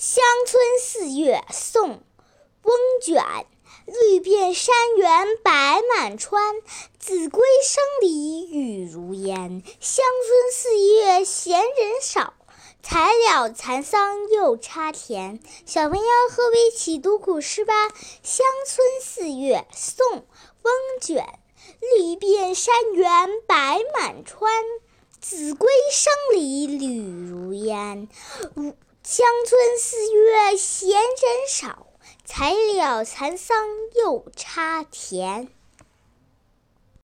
乡村四月，宋·翁卷。绿遍山原白满川，子规声里雨如烟。乡村四月闲人少，才了蚕桑又插田。小朋友和我一起读古诗吧。《乡村四月》宋·翁卷。绿遍山原白满川，子规声里雨如烟。乡村四月闲人少，才了蚕桑又插田。